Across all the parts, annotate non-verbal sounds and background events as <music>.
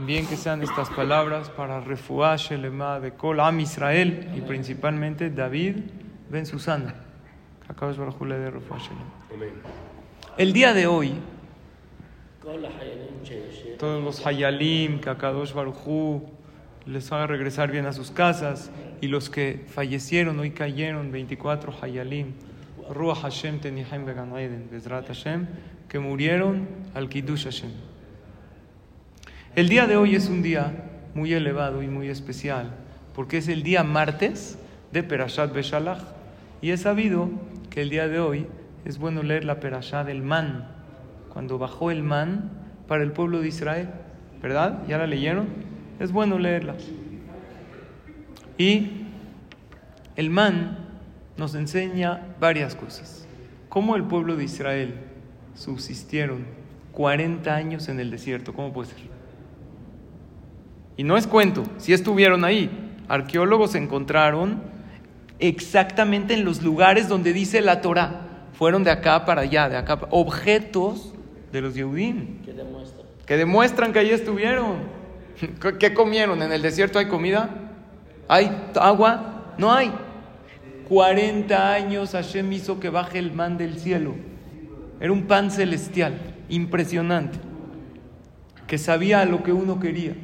También que sean estas palabras para refuá Shelema de Kol Am Israel y principalmente David Ben Susana. Refuá Shelema. El día de hoy, todos los Hayalim, que Akadosh Baruj Hu les haga regresar bien a sus casas y los que fallecieron hoy cayeron, 24 Hayalim, Ruach Hashem Tenihaim Began Eden, Bezrat Hashem, que murieron al Kiddush Hashem. El día de hoy es un día muy elevado y muy especial, porque es el día martes de Perashat Beshalach, y es sabido que el día de hoy es bueno leer la Perashat del Man, cuando bajó el Man para el pueblo de Israel, ¿verdad? ¿Ya la leyeron? Es bueno leerla. Y el Man nos enseña varias cosas. Cómo el pueblo de Israel subsistieron 40 años en el desierto, ¿cómo puede ser? Y no es cuento, si estuvieron ahí. Arqueólogos encontraron exactamente en los lugares donde dice la Torah. Fueron de acá para allá, de acá para... Objetos de los Yehudim. ¿Qué demuestra? Que demuestran que allí estuvieron. <laughs> ¿Qué comieron? ¿En el desierto hay comida? ¿Hay agua? No hay. 40 años Hashem hizo que baje el man del cielo. Era un pan celestial, impresionante, que sabía lo que uno quería.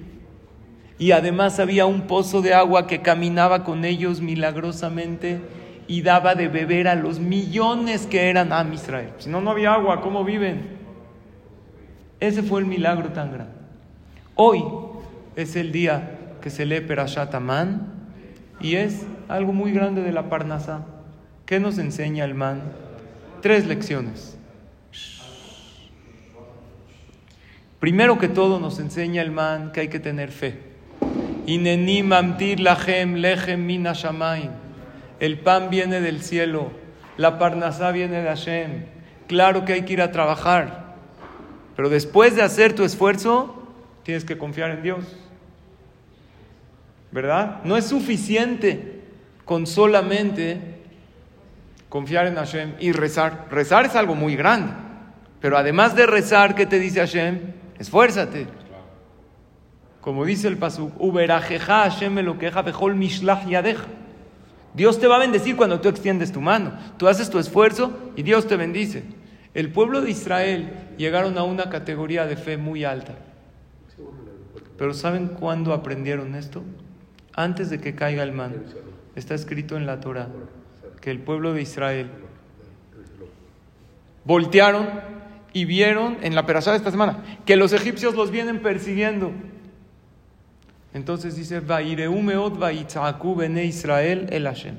Y además había un pozo de agua que caminaba con ellos milagrosamente y daba de beber a los millones que eran a Israel. Si no, no había agua, ¿cómo viven? Ese fue el milagro tan grande. Hoy es el día que se lee Perashat Amán y es algo muy grande de la Parnasá. ¿Qué nos enseña el man? Tres lecciones. Primero que todo nos enseña el man que hay que tener fe. El pan viene del cielo, la parnasá viene de Hashem. Claro que hay que ir a trabajar, pero después de hacer tu esfuerzo, tienes que confiar en Dios. ¿Verdad? No es suficiente con solamente confiar en Hashem y rezar. Rezar es algo muy grande, pero además de rezar, ¿qué te dice Hashem? Esfuérzate. Como dice el pasuk. Dios te va a bendecir cuando tú extiendes tu mano. Tú haces tu esfuerzo y Dios te bendice. El pueblo de Israel llegaron a una categoría de fe muy alta. Pero ¿saben cuándo aprendieron esto? Antes de que caiga el man. Está escrito en la Torah que el pueblo de Israel voltearon y vieron en la perashá de esta semana que los egipcios los vienen persiguiendo. Entonces dice, Vaireumeot vaitzaku bene Israel el Hashem.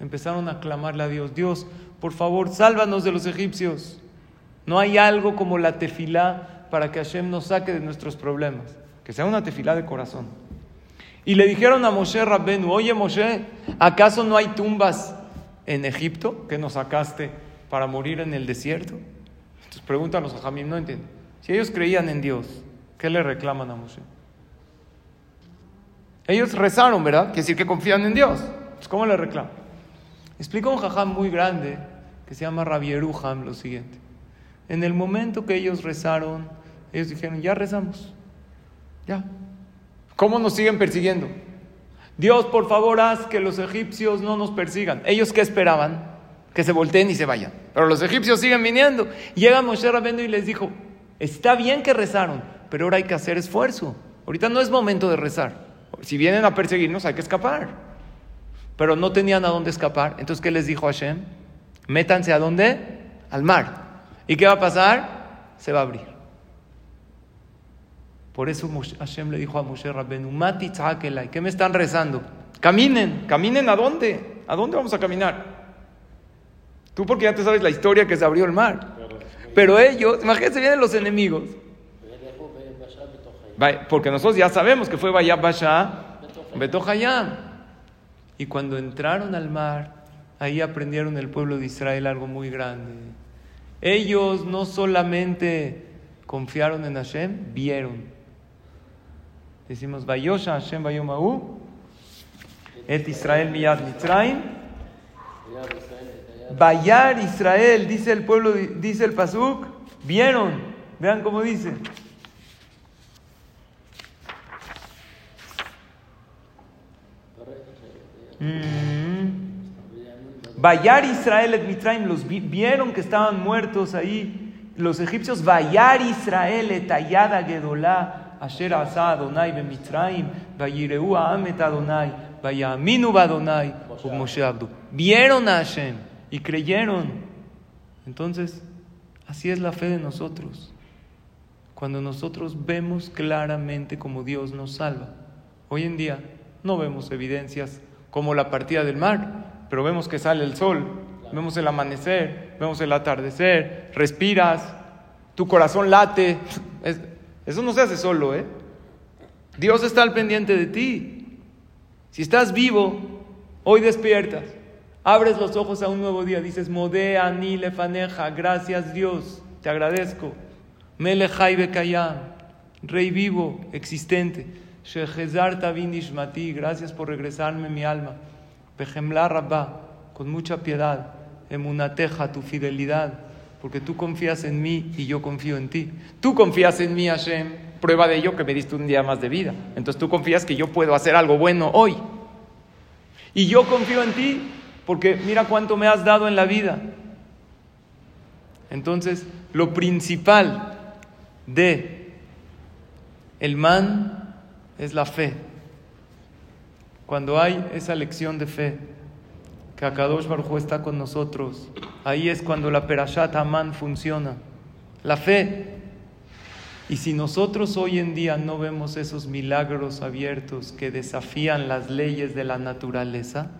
Empezaron a clamarle a Dios, Dios, por favor, sálvanos de los egipcios. No hay algo como la tefilá para que Hashem nos saque de nuestros problemas. Que sea una tefilá de corazón. Y le dijeron a Moshe Rabbenu, oye Moshe, ¿acaso no hay tumbas en Egipto que nos sacaste para morir en el desierto? Entonces preguntan los ajamim, no entiendo. Si ellos creían en Dios, ¿qué le reclaman a Moshe? Ellos rezaron, ¿verdad? Quiere decir que confían en Dios. Pues, ¿Cómo le reclaman? Explica un jajam muy grande que se llama Rabieruham lo siguiente. En el momento que ellos rezaron, ellos dijeron, ya rezamos. Ya. ¿Cómo nos siguen persiguiendo? Dios, por favor, haz que los egipcios no nos persigan. ¿Ellos qué esperaban? Que se volteen y se vayan. Pero los egipcios siguen viniendo. Llega Moshe Rabendo y les dijo, está bien que rezaron, pero ahora hay que hacer esfuerzo. Ahorita no es momento de rezar. Si vienen a perseguirnos, hay que escapar. Pero no tenían a dónde escapar. Entonces, ¿qué les dijo Hashem? Métanse a dónde? Al mar. ¿Y qué va a pasar? Se va a abrir. Por eso Hashem le dijo a Moshe Rabbenu, Mati ¿qué me están rezando? Caminen, caminen a dónde? ¿A dónde vamos a caminar? Tú porque ya te sabes la historia que se abrió el mar. Pero ellos, imagínense, vienen los enemigos. Porque nosotros ya sabemos que fue Bayab Basha, Betohayam. Y cuando entraron al mar, ahí aprendieron el pueblo de Israel algo muy grande. Ellos no solamente confiaron en Hashem, vieron. Decimos, Vayosha Hashem Bayomahu, Et Israel Miyad Mitzrayim. Bayar Israel, dice el pueblo, dice el Pasuk, vieron. Vean cómo dice. Vayar Israel et Mitraim, los vieron que estaban muertos ahí. Los egipcios, Vayar Israel et Ayada Gedolá, Asher Asa Adonai be Mitraim, Vayireu Amet Adonai, Vayaminu Badonai, Moshe Abdu. Vieron a Hashem y creyeron. Entonces, así es la fe de nosotros. Cuando nosotros vemos claramente cómo Dios nos salva. Hoy en día no vemos evidencias como la partida del mar, pero vemos que sale el sol, vemos el amanecer, vemos el atardecer, respiras, tu corazón late. eso no se hace solo, ¿eh? Dios está al pendiente de ti. Si estás vivo, hoy despiertas, abres los ojos a un nuevo día, dices, Modea ni lefaneja, gracias Dios, te agradezco. Melechai Bekayam, Rey vivo, existente. Shehezar Tavin Ishmati, gracias por regresarme mi alma. Bejemla Rabba, con mucha piedad. Emunateja, tu fidelidad, porque tú confías en mí y yo confío en ti. Tú confías en mí, Hashem, prueba de ello que me diste un día más de vida. Entonces tú confías que yo puedo hacer algo bueno hoy. Y yo confío en ti, porque mira cuánto me has dado en la vida. Entonces, lo principal de el man es la fe. Cuando hay esa lección de fe, que Akadosh Baruj está con nosotros, ahí es cuando la Perashat Aman funciona. La fe. Y si nosotros hoy en día no vemos esos milagros abiertos que desafían las leyes de la naturaleza,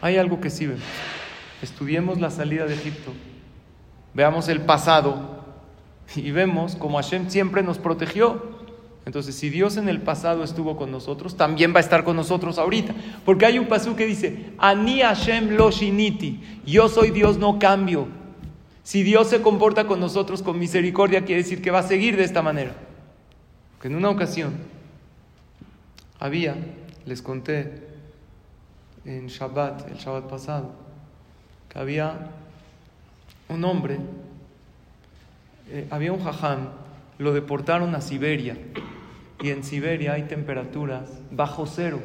hay algo que sí vemos. Estudiemos la salida de Egipto, veamos el pasado y vemos como Hashem siempre nos protegió. Entonces, si Dios en el pasado estuvo con nosotros, también va a estar con nosotros ahorita. Porque hay un pasú que dice, Ani Hashem lo shiniti, yo soy Dios, no cambio. Si Dios se comporta con nosotros con misericordia, quiere decir que va a seguir de esta manera. Que en una ocasión había, les conté en Shabbat, el Shabbat pasado, que había un hombre eh, había un jajam, lo deportaron a Siberia y en Siberia hay temperaturas bajo cero,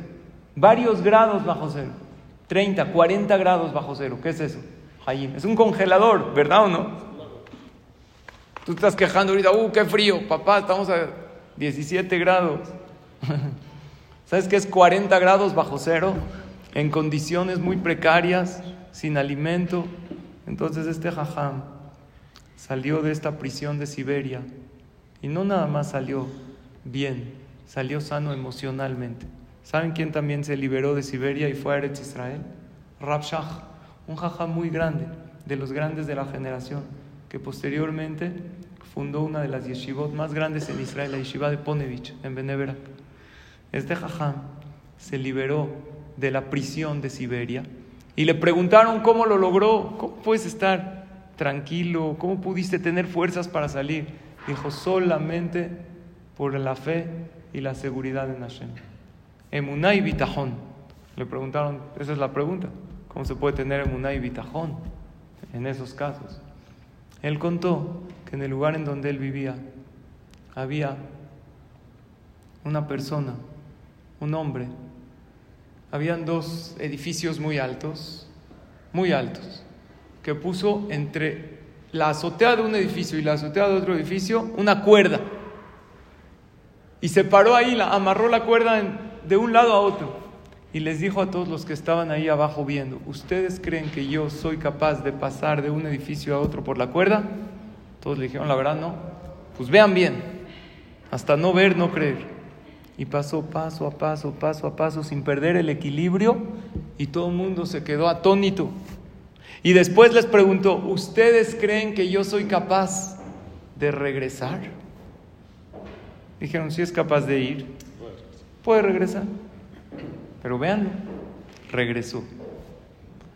varios grados bajo cero, 30, 40 grados bajo cero. ¿Qué es eso? Es un congelador, ¿verdad o no? Tú estás quejando ahorita, ¡uh, qué frío! Papá, estamos a 17 grados. <laughs> ¿Sabes qué es 40 grados bajo cero? En condiciones muy precarias, sin alimento. Entonces este jajam salió de esta prisión de Siberia y no nada más salió bien, salió sano emocionalmente. ¿Saben quién también se liberó de Siberia y fue a Eretz Israel? Rabshah, un jajá muy grande, de los grandes de la generación, que posteriormente fundó una de las yeshivot más grandes en Israel, la yeshiva de Ponevich, en Beneverak. Este jajá se liberó de la prisión de Siberia y le preguntaron cómo lo logró, cómo puedes estar tranquilo? ¿Cómo pudiste tener fuerzas para salir? Dijo, solamente por la fe y la seguridad en Hashem. Emuná y bitajón. Le preguntaron, esa es la pregunta, ¿cómo se puede tener emuná y bitajón en esos casos? Él contó que en el lugar en donde él vivía había una persona, un hombre. Habían dos edificios muy altos, muy altos que puso entre la azotea de un edificio y la azotea de otro edificio una cuerda. Y se paró ahí, la, amarró la cuerda de un lado a otro. Y les dijo a todos los que estaban ahí abajo viendo, ¿ustedes creen que yo soy capaz de pasar de un edificio a otro por la cuerda? Todos le dijeron, la verdad no. Pues vean bien, hasta no ver, no creer. Y pasó paso a paso, paso a paso, sin perder el equilibrio, y todo el mundo se quedó atónito. Y después les preguntó, ¿ustedes creen que yo soy capaz de regresar? Dijeron, si es capaz de ir, puede regresar. Pero véanlo, regresó.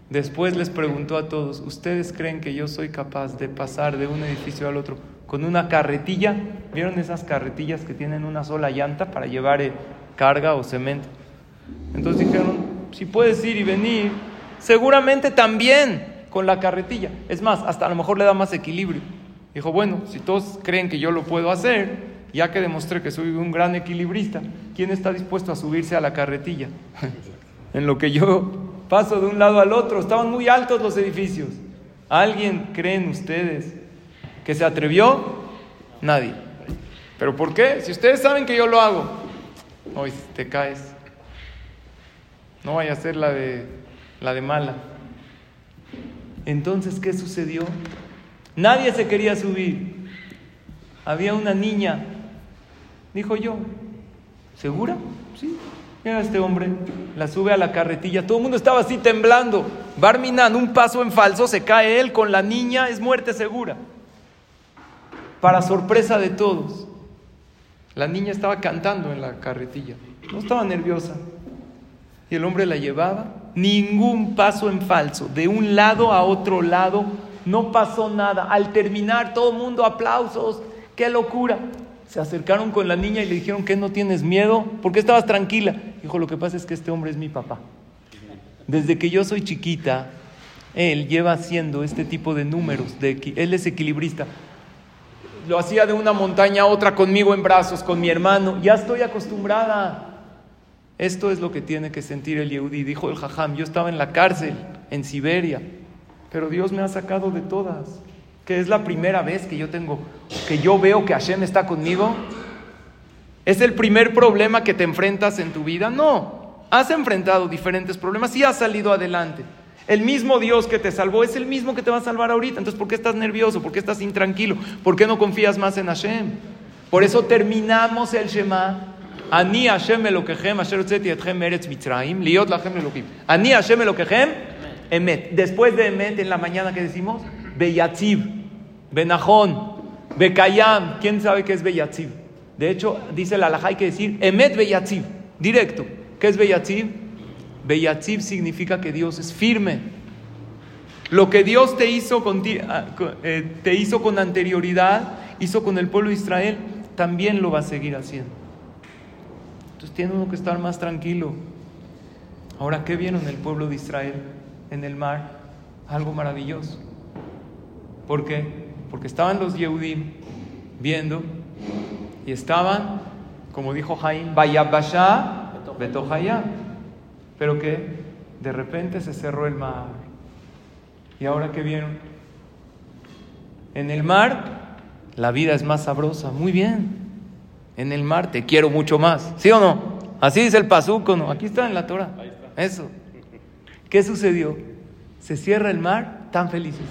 Después les preguntó a todos, ¿ustedes creen que yo soy capaz de pasar de un edificio al otro con una carretilla? ¿Vieron esas carretillas que tienen una sola llanta para llevar eh, carga o cemento? Entonces dijeron, si puedes ir y venir, seguramente también con la carretilla. Es más, hasta a lo mejor le da más equilibrio. Dijo, bueno, si todos creen que yo lo puedo hacer, ya que demostré que soy un gran equilibrista, ¿quién está dispuesto a subirse a la carretilla? <laughs> en lo que yo paso de un lado al otro. Estaban muy altos los edificios. ¿Alguien creen ustedes que se atrevió? Nadie. ¿Pero por qué? Si ustedes saben que yo lo hago. Hoy te caes. No vaya a ser la de, la de mala. Entonces, ¿qué sucedió? Nadie se quería subir. Había una niña. Dijo yo, ¿segura? Sí. Mira este hombre, la sube a la carretilla. Todo el mundo estaba así temblando. Barminan, un paso en falso, se cae él con la niña, es muerte segura. Para sorpresa de todos. La niña estaba cantando en la carretilla. No estaba nerviosa. Y el hombre la llevaba. Ningún paso en falso. De un lado a otro lado. No pasó nada. Al terminar, todo el mundo aplausos. ¡Qué locura! Se acercaron con la niña y le dijeron que no tienes miedo. ¿Por qué estabas tranquila? Dijo, lo que pasa es que este hombre es mi papá. Desde que yo soy chiquita, él lleva haciendo este tipo de números. Él es equilibrista lo hacía de una montaña a otra conmigo en brazos, con mi hermano. Ya estoy acostumbrada. Esto es lo que tiene que sentir el Yehudi. Dijo el Jajam, yo estaba en la cárcel, en Siberia, pero Dios me ha sacado de todas. Que es la primera vez que yo tengo, que yo veo que Hashem está conmigo. ¿Es el primer problema que te enfrentas en tu vida? No. Has enfrentado diferentes problemas y has salido adelante. El mismo Dios que te salvó es el mismo que te va a salvar ahorita. Entonces, ¿por qué estás nervioso? ¿Por qué estás intranquilo? ¿Por qué no confías más en Hashem? Por eso terminamos el Shema. Ani Hashem Elokehem, Asher etchem eretz mitzrayim, liot lachem elokim. Ani Hashem Elokehem, emet. Después de emet, en la mañana, ¿qué decimos? Beyatziv, Benajón, Bekayam. ¿Quién sabe qué es Beyatziv? De hecho, dice la alajá, hay que decir emet Beyatziv, directo. ¿Qué es Beyatziv? Beyatzib significa que Dios es firme. Lo que Dios te hizo con, ah, eh, te hizo con anterioridad, hizo con el pueblo de Israel, también lo va a seguir haciendo. Entonces tiene uno que estar más tranquilo. Ahora, ¿qué vieron el pueblo de Israel en el mar? Algo maravilloso. ¿Por qué? Porque estaban los Yehudim viendo y estaban, como dijo Jaim, Bayabasha Betohayah pero que de repente se cerró el mar. ¿Y ahora qué vieron? En el mar la vida es más sabrosa. Muy bien. En el mar te quiero mucho más. ¿Sí o no? Así dice el Pazuco, ¿no? Aquí está en la Torah. Eso. ¿Qué sucedió? Se cierra el mar tan felices.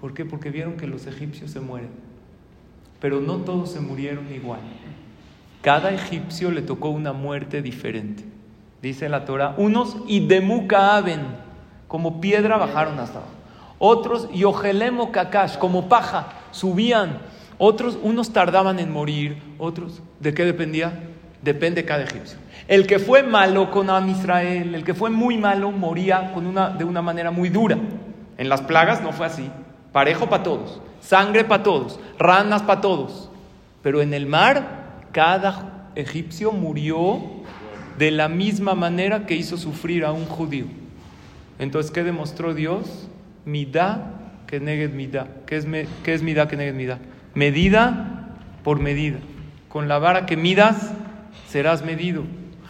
¿Por qué? Porque vieron que los egipcios se mueren. Pero no todos se murieron igual. Cada egipcio le tocó una muerte diferente dice la Torah, unos y de aben, como piedra bajaron hasta abajo. Otros y ojelemo kakash, como paja, subían. Otros, unos tardaban en morir, otros, ¿de qué dependía? Depende cada egipcio. El que fue malo con Am Israel, el que fue muy malo, moría con una, de una manera muy dura. En las plagas no fue así. Parejo para todos, sangre para todos, ranas para todos. Pero en el mar, cada egipcio murió de la misma manera que hizo sufrir a un judío. Entonces, ¿qué demostró Dios? Midá que negue midá. ¿Qué es, ¿Qué es midá que negue midá? Medida por medida. Con la vara que midas, serás medido.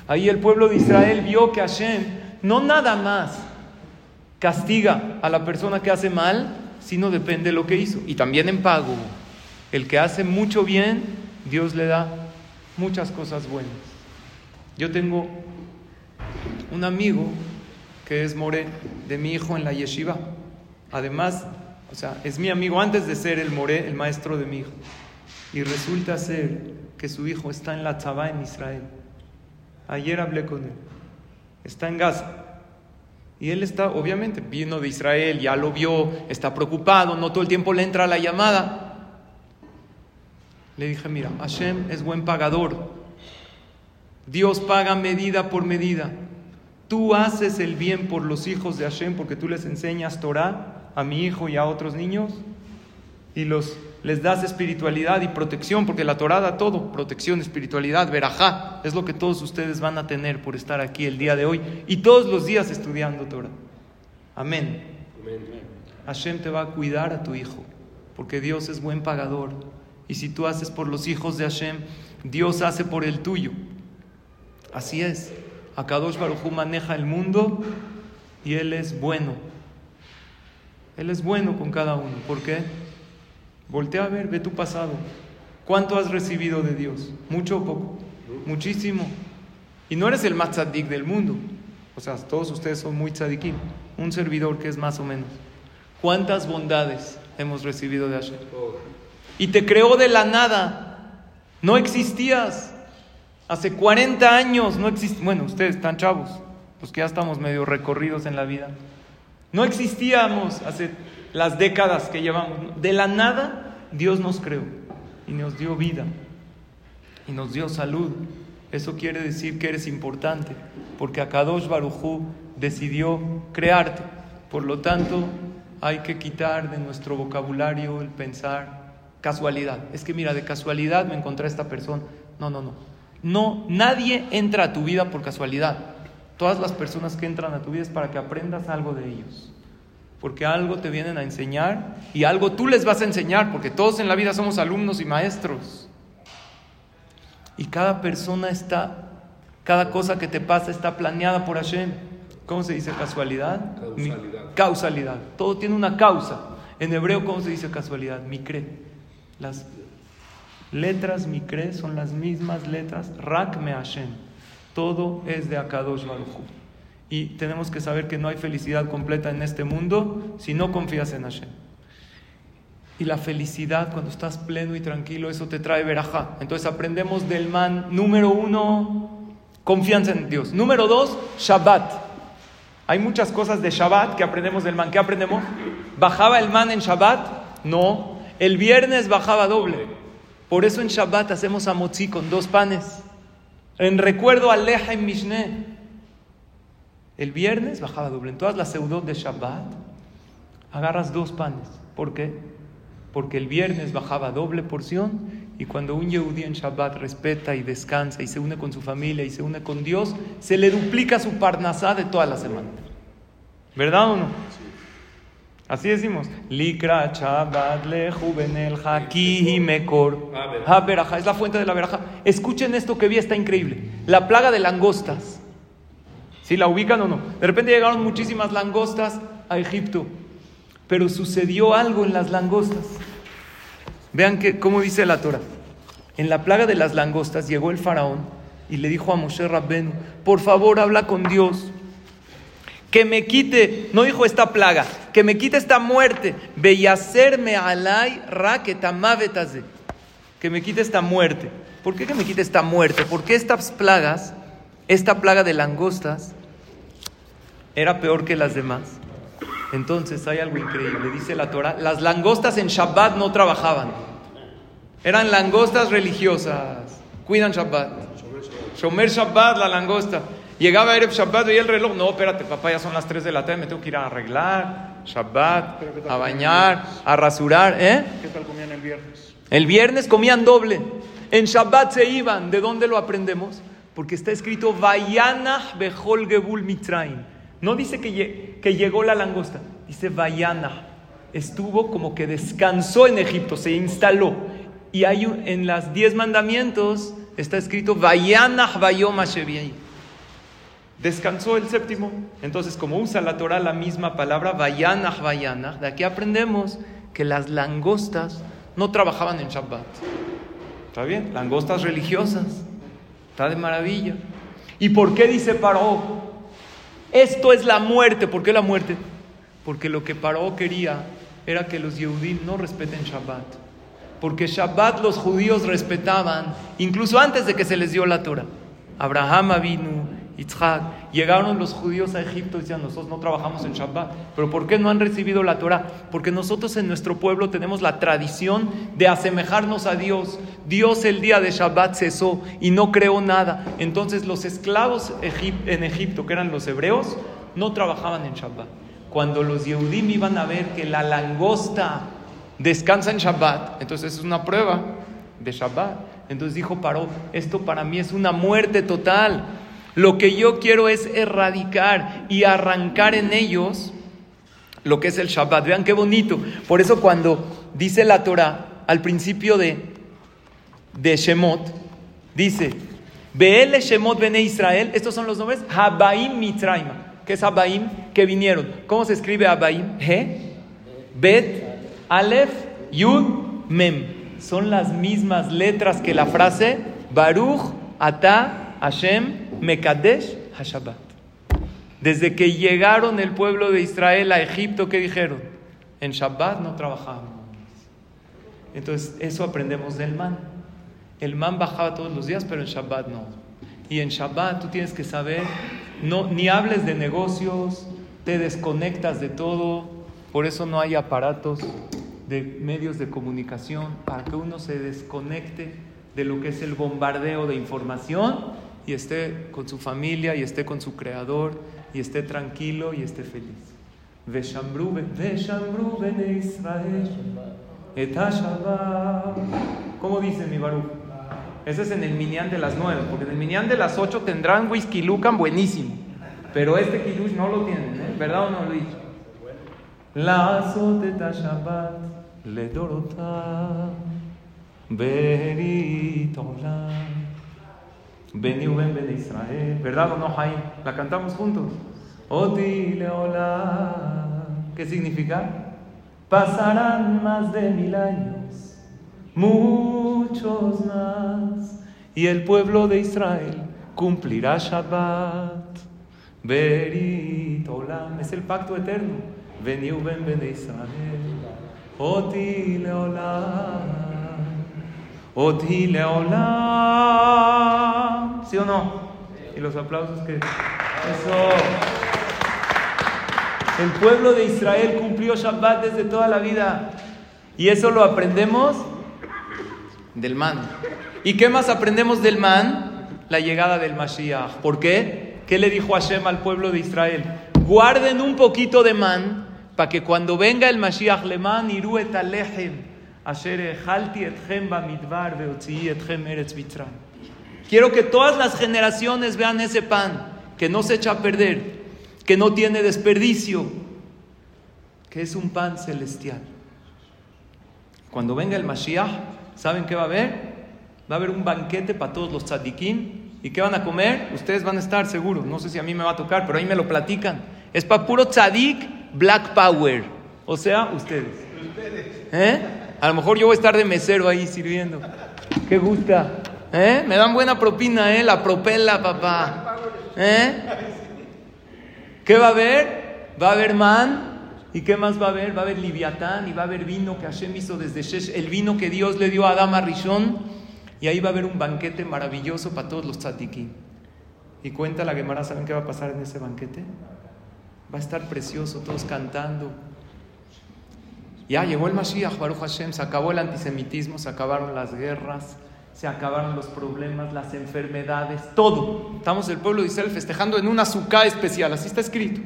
Ahí el pueblo de Israel vio que Hashem no nada más castiga a la persona que hace mal, sino depende de lo que hizo. Y también en pago. El que hace mucho bien, Dios le da muchas cosas buenas. Yo tengo un amigo que es more de mi hijo en la yeshiva. Además, o sea, es mi amigo antes de ser el more, el maestro de mi hijo. Y resulta ser que su hijo está en la Tzabá en Israel. Ayer hablé con él. Está en Gaza. Y él está, obviamente, vino de Israel, ya lo vio, está preocupado, no todo el tiempo le entra la llamada. Le dije, mira, Hashem es buen pagador. Dios paga medida por medida. Tú haces el bien por los hijos de Hashem porque tú les enseñas Torah a mi hijo y a otros niños y los, les das espiritualidad y protección porque la Torah da todo, protección, espiritualidad, verajá, es lo que todos ustedes van a tener por estar aquí el día de hoy y todos los días estudiando Torah. Amén. Hashem te va a cuidar a tu hijo porque Dios es buen pagador y si tú haces por los hijos de Hashem, Dios hace por el tuyo. Así es. Akadosh Baruj maneja el mundo y Él es bueno. Él es bueno con cada uno. ¿Por qué? Voltea a ver, ve tu pasado. ¿Cuánto has recibido de Dios? ¿Mucho o poco? Muchísimo. Y no eres el más tzadik del mundo. O sea, todos ustedes son muy tzadikim. Un servidor que es más o menos. ¿Cuántas bondades hemos recibido de Hashem? Y te creó de la nada. No existías. Hace 40 años no existía. Bueno, ustedes están chavos, los que ya estamos medio recorridos en la vida. No existíamos hace las décadas que llevamos. De la nada, Dios nos creó y nos dio vida y nos dio salud. Eso quiere decir que eres importante, porque Akadosh Barujú decidió crearte. Por lo tanto, hay que quitar de nuestro vocabulario el pensar casualidad. Es que mira, de casualidad me encontré a esta persona. No, no, no. No, nadie entra a tu vida por casualidad. Todas las personas que entran a tu vida es para que aprendas algo de ellos. Porque algo te vienen a enseñar y algo tú les vas a enseñar, porque todos en la vida somos alumnos y maestros. Y cada persona está, cada cosa que te pasa está planeada por Hashem. ¿Cómo se dice casualidad? Causalidad. causalidad. Todo tiene una causa. En hebreo, ¿cómo se dice casualidad? Mikre. Las letras Mikre son las mismas letras Rak me Hashem. Todo es de Akadosh Baruj. Y tenemos que saber que no hay felicidad completa en este mundo si no confías en Hashem. Y la felicidad, cuando estás pleno y tranquilo, eso te trae verajá. Entonces aprendemos del man, número uno, confianza en Dios. Número dos, Shabbat. Hay muchas cosas de Shabbat que aprendemos del man. ¿Qué aprendemos? ¿Bajaba el man en Shabbat? No. El viernes bajaba doble. Por eso en Shabbat hacemos amotzi con dos panes. En recuerdo a Leja en Mishneh. El viernes bajaba doble. En todas las seudot de Shabbat agarras dos panes. ¿Por qué? porque el viernes bajaba doble porción y cuando un Yehudí en Shabbat respeta y descansa y se une con su familia y se une con Dios, se le duplica su parnasá de toda la semana. ¿Verdad o no? Así decimos. Likra Shabbat le juvenel haki mekor. Es la fuente de la veraja. Escuchen esto que vi, está increíble. La plaga de langostas. ¿Sí la ubican o no? De repente llegaron muchísimas langostas a Egipto. Pero sucedió algo en las langostas. Vean que, cómo dice la Torah. En la plaga de las langostas llegó el faraón y le dijo a Moshe Rabbenu, por favor habla con Dios, que me quite, no dijo esta plaga, que me quite esta muerte, hacerme alay raquetamavetase, que me quite esta muerte. ¿Por qué que me quite esta muerte? Porque estas plagas, esta plaga de langostas, era peor que las demás. Entonces hay algo increíble, dice la Torah, las langostas en Shabbat no trabajaban. Eran langostas religiosas. Cuidan Shabbat. Shomer Shabbat, la langosta. Llegaba Erev Shabbat, y el reloj. No, espérate, papá, ya son las 3 de la tarde, me tengo que ir a arreglar. Shabbat, a bañar, a rasurar. ¿eh? ¿Qué tal comían el viernes? El viernes comían doble. En Shabbat se iban. ¿De dónde lo aprendemos? Porque está escrito Vayanah Behol Gebul Mitraim. No dice que, que llegó la langosta, dice Vayana. Estuvo como que descansó en Egipto, se instaló. Y hay en las diez mandamientos está escrito Vayana Vayom Descansó el séptimo. Entonces, como usa la Torah la misma palabra, Vayana Vayana, de aquí aprendemos que las langostas no trabajaban en Shabbat. ¿Está bien? Langostas religiosas. Está de maravilla. ¿Y por qué dice Paró? Esto es la muerte. ¿Por qué la muerte? Porque lo que Paró quería era que los Yehudim no respeten Shabbat. Porque Shabbat los judíos respetaban, incluso antes de que se les dio la Torah. Abraham vino, Yitzhak, llegaron los judíos a Egipto y decían, nosotros no trabajamos en Shabbat. Pero ¿por qué no han recibido la Torah? Porque nosotros en nuestro pueblo tenemos la tradición de asemejarnos a Dios. Dios el día de Shabbat cesó y no creó nada. Entonces los esclavos en Egipto, que eran los hebreos, no trabajaban en Shabbat. Cuando los Yehudim iban a ver que la langosta descansa en Shabbat, entonces es una prueba de Shabbat. Entonces dijo Paró, esto para mí es una muerte total. Lo que yo quiero es erradicar y arrancar en ellos lo que es el Shabbat. Vean qué bonito. Por eso cuando dice la Torah al principio de, de Shemot, dice, Beele Shemot Bene Israel, estos son los nombres, Habaim Mitraima. ¿Qué es Habaim? Que vinieron. ¿Cómo se escribe Habaim? He, Bet, Aleph, Yud, Mem. Son las mismas letras que la frase Baruch, Ata, Hashem, Mekadesh, Hashabat. Desde que llegaron el pueblo de Israel a Egipto, ¿qué dijeron? En Shabbat no trabajamos. Entonces, eso aprendemos del man. El man bajaba todos los días, pero en Shabbat no. Y en Shabbat tú tienes que saber, no, ni hables de negocios, te desconectas de todo. Por eso no hay aparatos de medios de comunicación para que uno se desconecte de lo que es el bombardeo de información y esté con su familia y esté con su creador y esté tranquilo y esté feliz. ¿Cómo dice mi Baruch? Ese es en el Minyan de las nueve, porque en el Minyan de las ocho tendrán whisky lucan buenísimo. Pero este Kiddush no lo tienen, ¿eh? ¿verdad o no, Luis? La azoteta Shabbat le dorota beritola Beni ben ben Israel, ¿verdad o no, Jaime? La cantamos juntos. Oti leola. ¿Qué significa? Pasarán más de mil años muchos más, y el pueblo de Israel cumplirá Shabbat. Berit Olam, es el pacto eterno. Veniu ben ben de Israel, oti leolam, oti leolam. ¿Sí o no? Y los aplausos que. Eso. El pueblo de Israel cumplió Shabbat desde toda la vida. Y eso lo aprendemos del man. ¿Y qué más aprendemos del man? La llegada del Mashiach. ¿Por qué? ¿Qué le dijo Hashem al pueblo de Israel? Guarden un poquito de man para que cuando venga el Mashiach iru et alechem Quiero que todas las generaciones vean ese pan que no se echa a perder, que no tiene desperdicio, que es un pan celestial. Cuando venga el Mashiach, ¿Saben qué va a haber? Va a haber un banquete para todos los tzadikim. ¿Y qué van a comer? Ustedes van a estar seguros. No sé si a mí me va a tocar, pero ahí me lo platican. Es para puro tzadik Black Power. O sea, ustedes. ¿Eh? A lo mejor yo voy a estar de mesero ahí sirviendo. ¿Qué gusta? ¿Eh? Me dan buena propina, ¿eh? La propela, papá. ¿Eh? ¿Qué va a haber? Va a haber man, ¿Y qué más va a haber? Va a haber Liviatán y va a haber vino que Hashem hizo desde Shesh, el vino que Dios le dio a Adama Rishon. Y ahí va a haber un banquete maravilloso para todos los tzadikim. Y cuenta la Gemara, ¿saben qué va a pasar en ese banquete? Va a estar precioso, todos cantando. Ya llegó el Mashiach, Baruch Hashem, se acabó el antisemitismo, se acabaron las guerras, se acabaron los problemas, las enfermedades, todo. Estamos el pueblo de Israel festejando en una azúcar especial, así está escrito.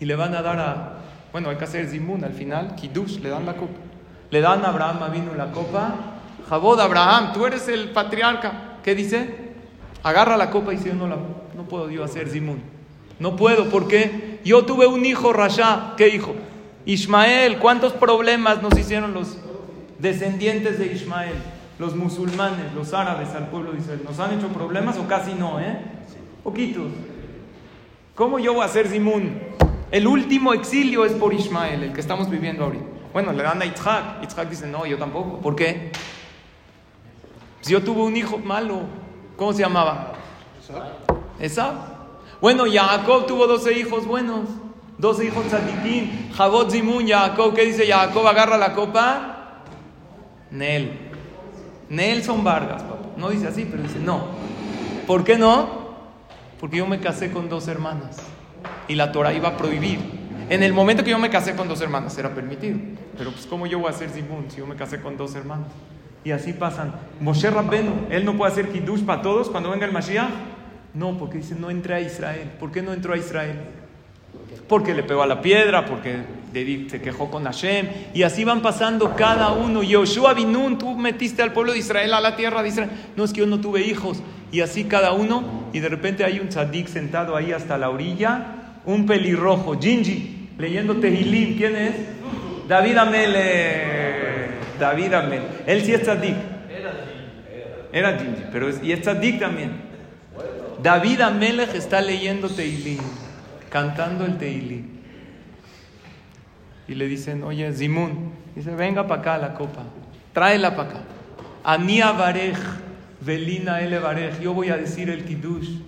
Y le van a dar a, bueno, hay que hacer zimun al final, kiddush, le dan la copa. Le dan a Abraham vino la copa. Jabod, Abraham, tú eres el patriarca. ¿Qué dice? Agarra la copa y dice, no, la, no puedo yo hacer zimun. No puedo, porque yo tuve un hijo Rasha. ¿Qué hijo? Ismael. ¿Cuántos problemas nos hicieron los descendientes de Ismael? Los musulmanes, los árabes al pueblo de Israel. ¿Nos han hecho problemas o casi no, eh? Poquitos. ¿Cómo yo voy a hacer zimun? El último exilio es por Ismael, el que estamos viviendo ahorita. Bueno, le dan a Yitzhak. Yitzhak dice, no, yo tampoco. ¿Por qué? Si yo tuve un hijo malo, ¿cómo se llamaba? ¿Esa? Bueno, Jacob tuvo 12 hijos buenos. 12 hijos tzadikim. Jabot Zimun, Jacob. ¿Qué dice Jacob? Agarra la copa. Nel. Nelson Vargas, papá. No dice así, pero dice no. ¿Por qué no? Porque yo me casé con dos hermanas y la Torah iba a prohibir. En el momento que yo me casé con dos hermanas era permitido. Pero pues ¿cómo yo voy a hacer zimun si yo me casé con dos hermanos? Y así pasan. Moshe Rabbenu, él no puede hacer kiddush para todos cuando venga el Mashiach. No, porque dice no entré a Israel. ¿Por qué no entró a Israel? Porque le pegó a la piedra, porque se quejó con Hashem. Y así van pasando cada uno. Yoshua Binun, tú metiste al pueblo de Israel a la tierra de Israel. No es que yo no tuve hijos. Y así cada uno. Y de repente hay un tzadik sentado ahí hasta la orilla un pelirrojo, Gingy, leyendo Tehilim. ¿Quién es? David Amele. David Amele. Él sí es tzadik. Era Gingy, pero es, y es tzadik también. David Amelech está leyendo Teilim, cantando el Teilim. Y le dicen, oye, Zimun, dice, venga para acá la copa, tráela para acá. Ania Barej, Velina Ele Barej, yo voy a decir el Kiddush.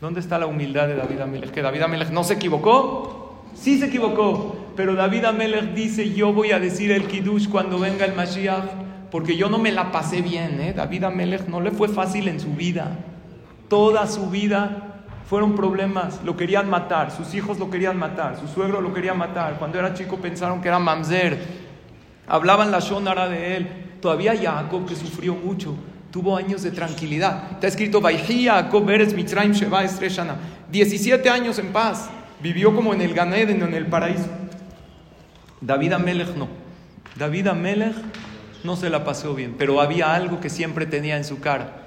¿Dónde está la humildad de David Amelech? ¿Que David Amelech no se equivocó? Sí se equivocó, pero David Amelech dice, yo voy a decir el Kiddush cuando venga el Mashiach, porque yo no me la pasé bien, ¿eh? David Amelech no le fue fácil en su vida. Toda su vida fueron problemas, lo querían matar, sus hijos lo querían matar, su suegro lo quería matar. Cuando era chico pensaron que era mamzer, hablaban la shonara de él. Todavía Jacob, que sufrió mucho, tuvo años de tranquilidad. Está escrito, Jacob Eres Sheva Estreshana. 17 años en paz. Vivió como en el Ganeden, en el paraíso. David Amelech no. David Amelech no se la pasó bien, pero había algo que siempre tenía en su cara,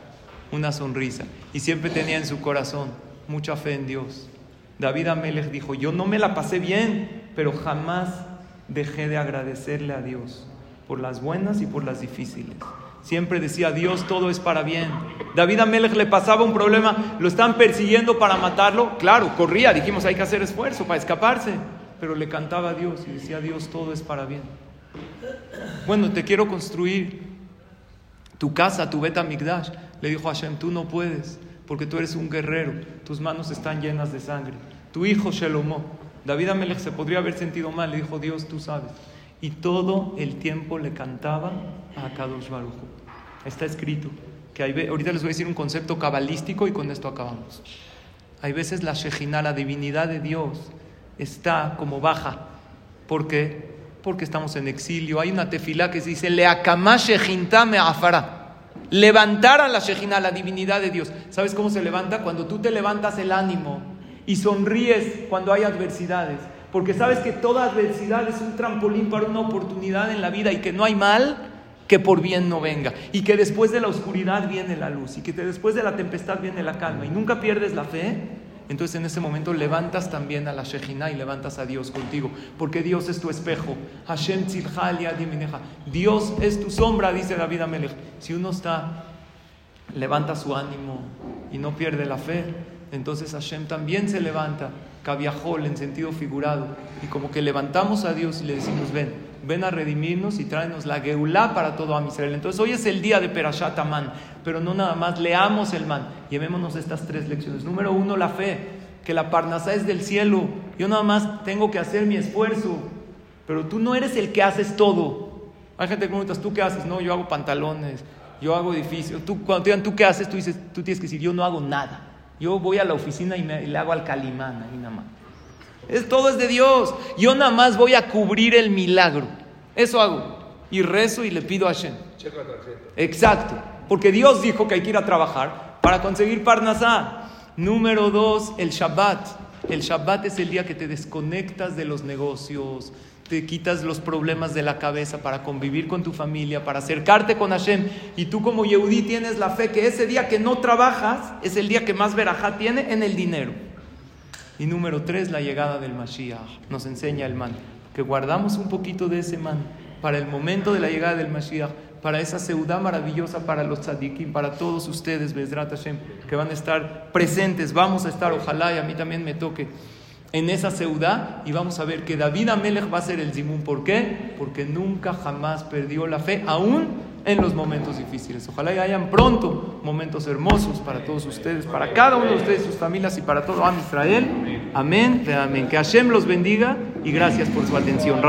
una sonrisa, y siempre tenía en su corazón mucha fe en Dios. David Amelech dijo, yo no me la pasé bien, pero jamás dejé de agradecerle a Dios por las buenas y por las difíciles. Siempre decía, Dios todo es para bien. David Amelech le pasaba un problema, lo están persiguiendo para matarlo. Claro, corría, dijimos, hay que hacer esfuerzo para escaparse. Pero le cantaba a Dios y decía, Dios todo es para bien. Bueno, te quiero construir tu casa, tu beta migdash. Le dijo a Hashem, tú no puedes, porque tú eres un guerrero, tus manos están llenas de sangre. Tu hijo Shelomó, David Amelech se podría haber sentido mal, le dijo, Dios, tú sabes. Y todo el tiempo le cantaba a Kadosh Baruch. Está escrito que hay, ahorita les voy a decir un concepto cabalístico y con esto acabamos. Hay veces la Shejina, la divinidad de Dios, está como baja. ¿Por qué? Porque estamos en exilio. Hay una tefilá que se dice, Le me afara. Levantar a la Shejina, la divinidad de Dios. ¿Sabes cómo se levanta? Cuando tú te levantas el ánimo y sonríes cuando hay adversidades. Porque sabes que toda adversidad es un trampolín para una oportunidad en la vida y que no hay mal que por bien no venga. Y que después de la oscuridad viene la luz. Y que después de la tempestad viene la calma. Y nunca pierdes la fe. Entonces en ese momento levantas también a la Shejina y levantas a Dios contigo. Porque Dios es tu espejo. Hashem Dios es tu sombra, dice David Amelech. Si uno está, levanta su ánimo y no pierde la fe, entonces Hashem también se levanta cabiajol en sentido figurado, y como que levantamos a Dios y le decimos, ven, ven a redimirnos y tráenos la Geulá para todo a Israel. Entonces hoy es el día de Perashat Amán, pero no nada más, leamos el man, llevémonos estas tres lecciones. Número uno, la fe, que la Parnasá es del cielo, yo nada más tengo que hacer mi esfuerzo, pero tú no eres el que haces todo. Hay gente que pregunta, ¿tú qué haces? No, yo hago pantalones, yo hago edificios. Tú, cuando te digan, ¿tú qué haces? Tú, dices, tú tienes que decir, yo no hago nada. Yo voy a la oficina y, le hago al calimán ahí nada más. Es, todo es de Dios. Yo nada más voy a cubrir el milagro. Eso hago. Y rezo y le pido a Hashem. Exacto. Porque Dios dijo que hay que ir a trabajar para conseguir Parnasá. Número dos, el Shabbat. El Shabbat es el día que te desconectas de los negocios, te quitas los problemas de la cabeza para convivir con tu familia, para acercarte con Hashem. Y tú como Yehudí tienes la fe que ese día que no trabajas es el día que más verajá tiene en el dinero. Y número tres, la llegada del Mashiach. Nos enseña el man. Que guardamos un poquito de ese man para el momento de la llegada del Mashiach, para esa ciudad maravillosa para los tzadikim, para todos ustedes, Bezrat Hashem, que van a estar presentes. Vamos a estar, ojalá y a mí también me toque en esa ciudad y vamos a ver que David Amelech va a ser el Zimun. ¿Por qué? Porque nunca jamás perdió la fe, aún en los momentos difíciles. Ojalá y hayan pronto momentos hermosos para todos ustedes, para cada uno de ustedes, sus familias y para todo Am Israel. Amén. Amén. Que Hashem los bendiga y gracias por su atención.